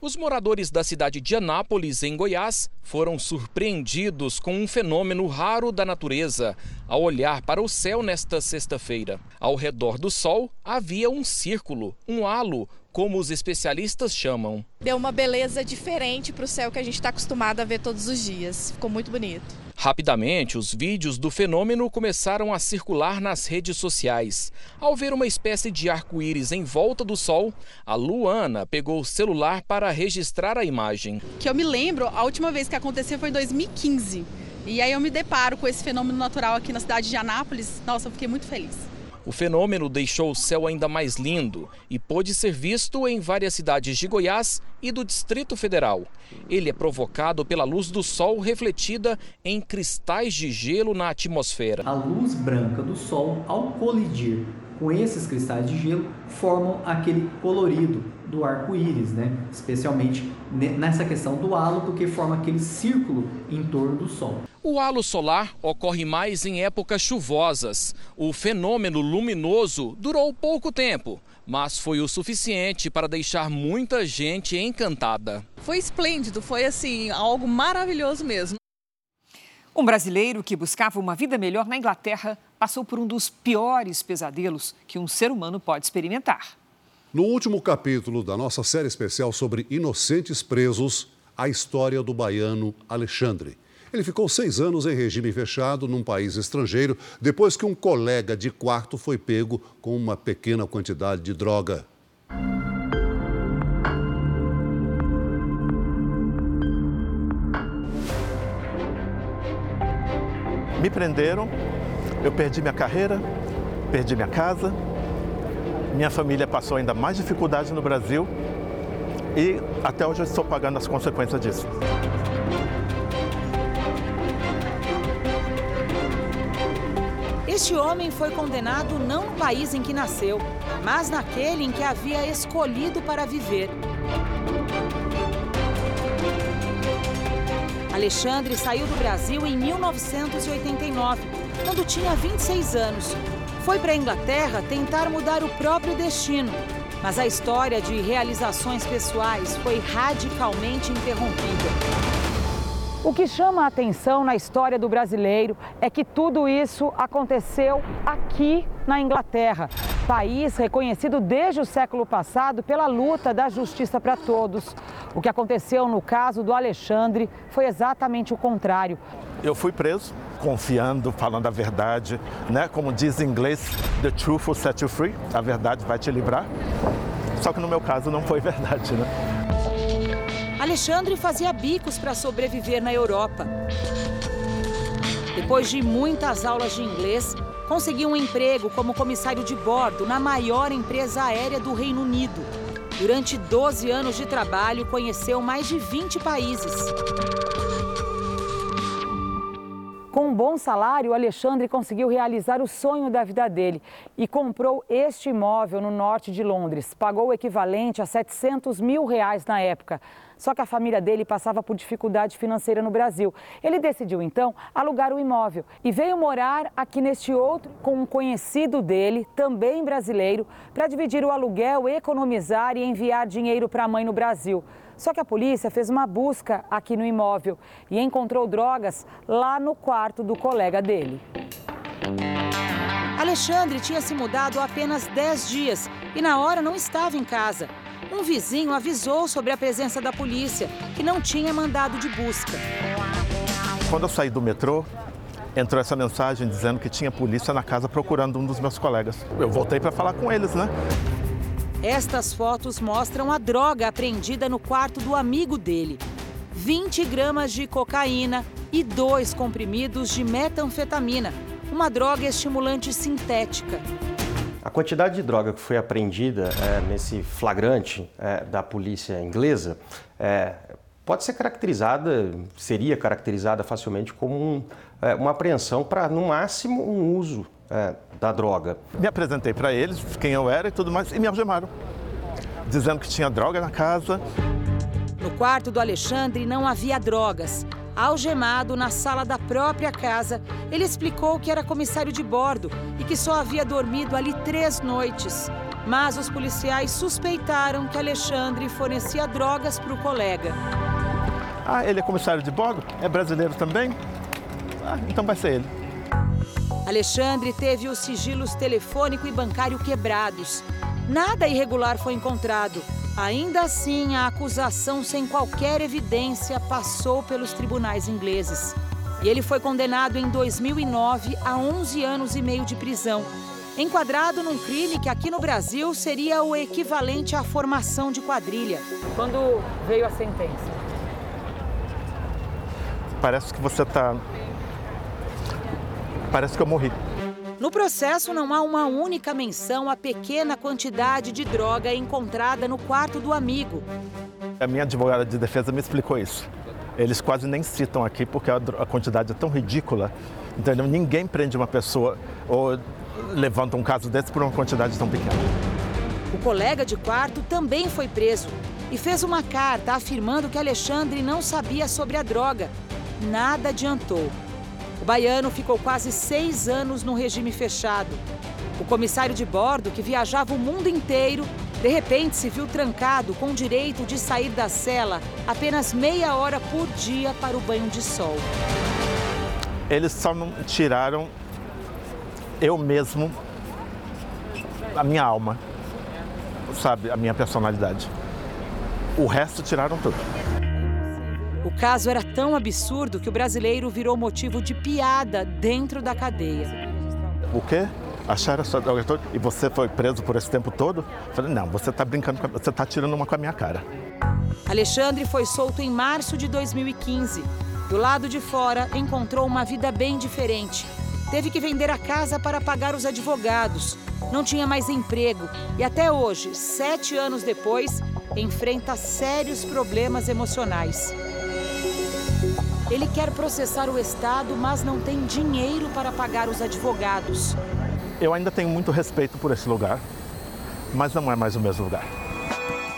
Os moradores da cidade de Anápolis, em Goiás, foram surpreendidos com um fenômeno raro da natureza ao olhar para o céu nesta sexta-feira. Ao redor do Sol havia um círculo, um halo, como os especialistas chamam. Deu uma beleza diferente para o céu que a gente está acostumado a ver todos os dias. Ficou muito bonito. Rapidamente, os vídeos do fenômeno começaram a circular nas redes sociais. Ao ver uma espécie de arco-íris em volta do Sol, a Luana pegou o celular para registrar a imagem. Que eu me lembro, a última vez que aconteceu foi em 2015. E aí eu me deparo com esse fenômeno natural aqui na cidade de Anápolis. Nossa, eu fiquei muito feliz. O fenômeno deixou o céu ainda mais lindo e pôde ser visto em várias cidades de Goiás e do Distrito Federal. Ele é provocado pela luz do sol refletida em cristais de gelo na atmosfera. A luz branca do sol, ao colidir com esses cristais de gelo, formam aquele colorido do arco-íris, né? especialmente nessa questão do halo, porque forma aquele círculo em torno do Sol. O halo solar ocorre mais em épocas chuvosas. O fenômeno luminoso durou pouco tempo, mas foi o suficiente para deixar muita gente encantada. Foi esplêndido, foi assim, algo maravilhoso mesmo. Um brasileiro que buscava uma vida melhor na Inglaterra passou por um dos piores pesadelos que um ser humano pode experimentar. No último capítulo da nossa série especial sobre inocentes presos, a história do baiano Alexandre. Ele ficou seis anos em regime fechado num país estrangeiro depois que um colega de quarto foi pego com uma pequena quantidade de droga. Me prenderam, eu perdi minha carreira, perdi minha casa, minha família passou ainda mais dificuldade no Brasil e até hoje eu estou pagando as consequências disso. Este homem foi condenado não no país em que nasceu, mas naquele em que havia escolhido para viver. Alexandre saiu do Brasil em 1989, quando tinha 26 anos. Foi para a Inglaterra tentar mudar o próprio destino, mas a história de realizações pessoais foi radicalmente interrompida. O que chama a atenção na história do brasileiro é que tudo isso aconteceu aqui na Inglaterra, país reconhecido desde o século passado pela luta da justiça para todos. O que aconteceu no caso do Alexandre foi exatamente o contrário. Eu fui preso confiando, falando a verdade, né? Como diz em inglês, the truth will set you free, a verdade vai te livrar. Só que no meu caso não foi [LAUGHS] verdade, né? Alexandre fazia bicos para sobreviver na Europa. Depois de muitas aulas de inglês, conseguiu um emprego como comissário de bordo na maior empresa aérea do Reino Unido. Durante 12 anos de trabalho, conheceu mais de 20 países. Com um bom salário, Alexandre conseguiu realizar o sonho da vida dele e comprou este imóvel no norte de Londres. Pagou o equivalente a 700 mil reais na época. Só que a família dele passava por dificuldade financeira no Brasil. Ele decidiu então alugar o imóvel e veio morar aqui neste outro com um conhecido dele, também brasileiro, para dividir o aluguel, economizar e enviar dinheiro para a mãe no Brasil. Só que a polícia fez uma busca aqui no imóvel e encontrou drogas lá no quarto do colega dele. Alexandre tinha se mudado há apenas 10 dias e na hora não estava em casa. Um vizinho avisou sobre a presença da polícia, que não tinha mandado de busca. Quando eu saí do metrô, entrou essa mensagem dizendo que tinha polícia na casa procurando um dos meus colegas. Eu voltei para falar com eles, né? Estas fotos mostram a droga apreendida no quarto do amigo dele: 20 gramas de cocaína e dois comprimidos de metanfetamina, uma droga estimulante sintética. A quantidade de droga que foi apreendida é, nesse flagrante é, da polícia inglesa é, pode ser caracterizada, seria caracterizada facilmente como um, é, uma apreensão para, no máximo, um uso é, da droga. Me apresentei para eles, quem eu era e tudo mais, e me algemaram, dizendo que tinha droga na casa. No quarto do Alexandre não havia drogas, algemado na sala da própria casa, ele explicou que era comissário de bordo e que só havia dormido ali três noites. Mas os policiais suspeitaram que Alexandre fornecia drogas para o colega. Ah, ele é comissário de bordo? É brasileiro também? Ah, então vai ser ele. Alexandre teve os sigilos telefônico e bancário quebrados. Nada irregular foi encontrado. Ainda assim, a acusação sem qualquer evidência passou pelos tribunais ingleses. E ele foi condenado em 2009 a 11 anos e meio de prisão, enquadrado num crime que aqui no Brasil seria o equivalente à formação de quadrilha. Quando veio a sentença? Parece que você está. Parece que eu morri. No processo, não há uma única menção à pequena quantidade de droga encontrada no quarto do amigo. A minha advogada de defesa me explicou isso. Eles quase nem citam aqui porque a quantidade é tão ridícula. Entendeu? Ninguém prende uma pessoa ou levanta um caso desse por uma quantidade tão pequena. O colega de quarto também foi preso e fez uma carta afirmando que Alexandre não sabia sobre a droga. Nada adiantou. O baiano ficou quase seis anos no regime fechado. O comissário de bordo, que viajava o mundo inteiro, de repente se viu trancado com o direito de sair da cela apenas meia hora por dia para o banho de sol. Eles só não tiraram eu mesmo, a minha alma, sabe, a minha personalidade. O resto tiraram tudo. O caso era tão absurdo que o brasileiro virou motivo de piada dentro da cadeia. O quê? Acharam sua droga toda? E você foi preso por esse tempo todo? Falei, não, você está brincando, com... você está tirando uma com a minha cara. Alexandre foi solto em março de 2015. Do lado de fora, encontrou uma vida bem diferente. Teve que vender a casa para pagar os advogados. Não tinha mais emprego e até hoje, sete anos depois, enfrenta sérios problemas emocionais. Ele quer processar o Estado, mas não tem dinheiro para pagar os advogados. Eu ainda tenho muito respeito por esse lugar, mas não é mais o mesmo lugar.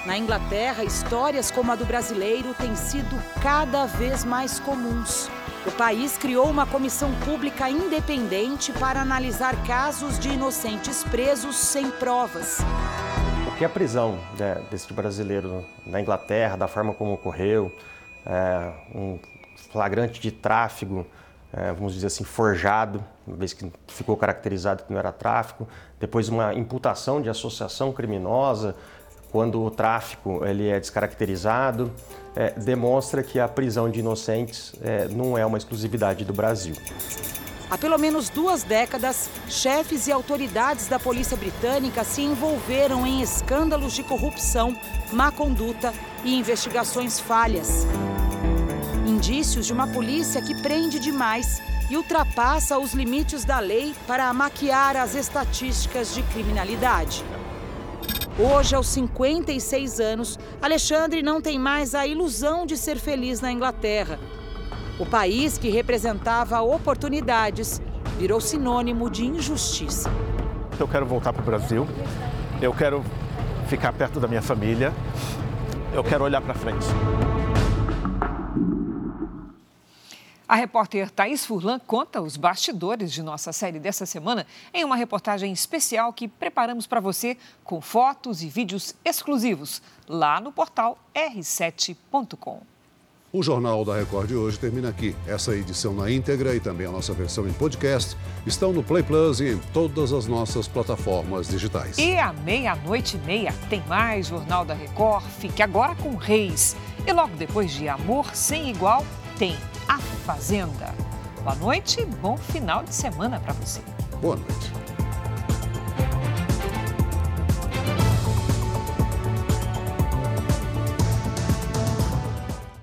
Na Inglaterra, histórias como a do brasileiro têm sido cada vez mais comuns. O país criou uma comissão pública independente para analisar casos de inocentes presos sem provas. Porque a prisão né, desse brasileiro na Inglaterra, da forma como ocorreu, é, um flagrante de tráfego, é, vamos dizer assim, forjado, uma vez que ficou caracterizado que não era tráfico. Depois uma imputação de associação criminosa, quando o tráfico ele é descaracterizado, é, demonstra que a prisão de inocentes é, não é uma exclusividade do Brasil. Há pelo menos duas décadas, chefes e autoridades da polícia britânica se envolveram em escândalos de corrupção, má conduta e investigações falhas. Indícios de uma polícia que prende demais e ultrapassa os limites da lei para maquiar as estatísticas de criminalidade. Hoje, aos 56 anos, Alexandre não tem mais a ilusão de ser feliz na Inglaterra. O país que representava oportunidades virou sinônimo de injustiça. Eu quero voltar para o Brasil, eu quero ficar perto da minha família, eu quero olhar para frente. A repórter Thaís Furlan conta os bastidores de nossa série dessa semana em uma reportagem especial que preparamos para você com fotos e vídeos exclusivos lá no portal r7.com. O Jornal da Record de hoje termina aqui. Essa edição na íntegra e também a nossa versão em podcast estão no Play Plus e em todas as nossas plataformas digitais. E à meia-noite e meia tem mais Jornal da Record. Fique agora com Reis. E logo depois de Amor Sem Igual, tem a Fazenda. Boa noite e bom final de semana para você. Boa noite.